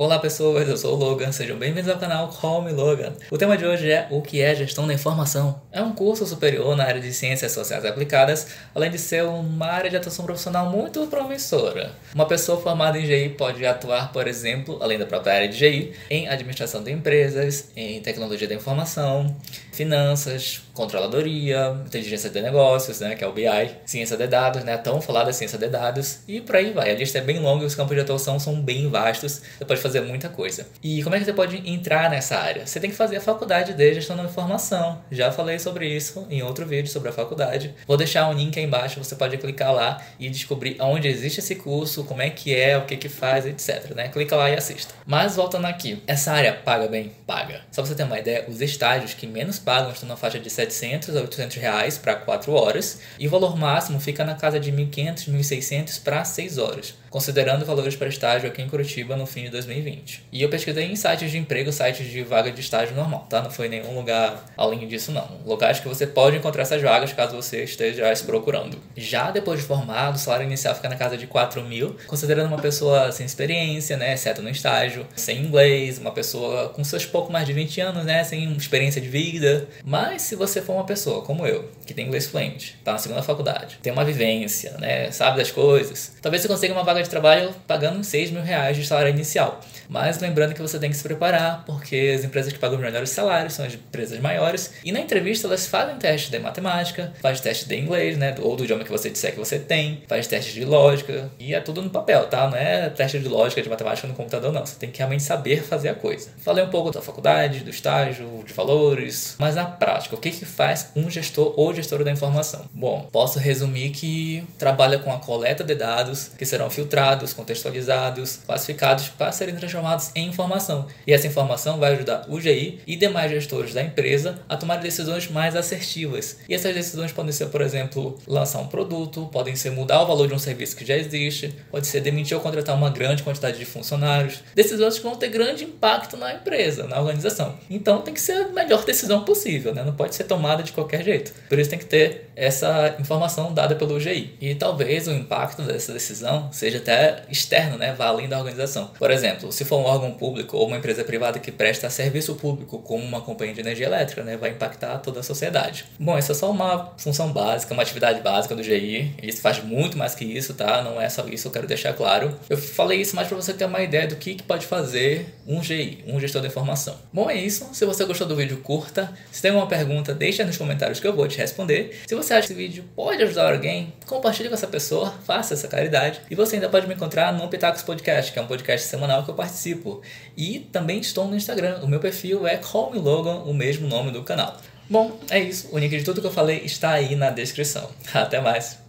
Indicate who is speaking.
Speaker 1: Olá pessoas, eu sou o Logan, sejam bem-vindos ao canal Call Me Logan. O tema de hoje é o que é gestão da informação. É um curso superior na área de ciências sociais aplicadas, além de ser uma área de atuação profissional muito promissora. Uma pessoa formada em GI pode atuar, por exemplo, além da própria área de GI, em administração de empresas, em tecnologia da informação, finanças, controladoria, inteligência de negócios, né, que é o BI, ciência de dados, né, tão falada ciência de dados, e por aí vai. A lista é bem longa e os campos de atuação são bem vastos. Você pode fazer muita coisa. E como é que você pode entrar nessa área? Você tem que fazer a faculdade de gestão da informação. Já falei sobre isso em outro vídeo sobre a faculdade. Vou deixar um link aí embaixo, você pode clicar lá e descobrir onde existe esse curso, como é que é, o que que faz, etc. Né? Clica lá e assista. Mas voltando aqui, essa área paga bem? Paga. Só pra você ter uma ideia, os estágios que menos pagam estão na faixa de 700 a 800 reais para 4 horas e o valor máximo fica na casa de 1.500, 1.600 para 6 horas considerando valores para estágio aqui em Curitiba no fim de 2020. E eu pesquisei em sites de emprego, sites de vaga de estágio normal, tá? Não foi nenhum lugar além disso, não. Locais que você pode encontrar essas vagas caso você esteja as procurando. Já depois de formado, o salário inicial fica na casa de 4 mil, considerando uma pessoa sem experiência, né? Exceto no estágio, sem inglês, uma pessoa com seus pouco mais de 20 anos, né? Sem experiência de vida. Mas se você for uma pessoa como eu, que tem inglês fluente, tá na segunda faculdade, tem uma vivência, né? Sabe das coisas, talvez você consiga uma vaga de trabalho pagando 6 mil reais de salário inicial. Mas lembrando que você tem que se preparar, porque as empresas que pagam os melhores salários são as empresas maiores. E na entrevista elas fazem teste de matemática, faz teste de inglês, né? Ou do idioma que você disser que você tem, faz teste de lógica. E é tudo no papel, tá? Não é teste de lógica, de matemática no computador, não. Você tem que realmente saber fazer a coisa. Falei um pouco da faculdade, do estágio, de valores, mas na prática, o que, que faz um gestor ou gestora da informação? Bom, posso resumir que trabalha com a coleta de dados que serão filtrados contextualizados, classificados para serem transformados em informação. E essa informação vai ajudar o GI e demais gestores da empresa a tomar decisões mais assertivas. E essas decisões podem ser, por exemplo, lançar um produto, podem ser mudar o valor de um serviço que já existe, pode ser demitir ou contratar uma grande quantidade de funcionários. Decisões que vão ter grande impacto na empresa, na organização. Então tem que ser a melhor decisão possível, né? não pode ser tomada de qualquer jeito. Por isso tem que ter essa informação dada pelo GI. E talvez o impacto dessa decisão seja até externo, né, vá além da organização. Por exemplo, se for um órgão público ou uma empresa privada que presta serviço público, como uma companhia de energia elétrica, né, vai impactar toda a sociedade. Bom, essa é só uma função básica, uma atividade básica do GI. Isso faz muito mais que isso, tá? Não é só isso, eu quero deixar claro. Eu falei isso mais para você ter uma ideia do que, que pode fazer um GI, um gestor de informação. Bom, é isso. Se você gostou do vídeo, curta. Se tem alguma pergunta, deixa nos comentários que eu vou te responder. Se você acha que esse vídeo pode ajudar alguém, compartilhe com essa pessoa, faça essa caridade. E você ainda pode me encontrar no Pitacos Podcast, que é um podcast semanal que eu participo. E também estou no Instagram. O meu perfil é Call Me Logan, o mesmo nome do canal. Bom, é isso. O link de tudo que eu falei está aí na descrição. Até mais.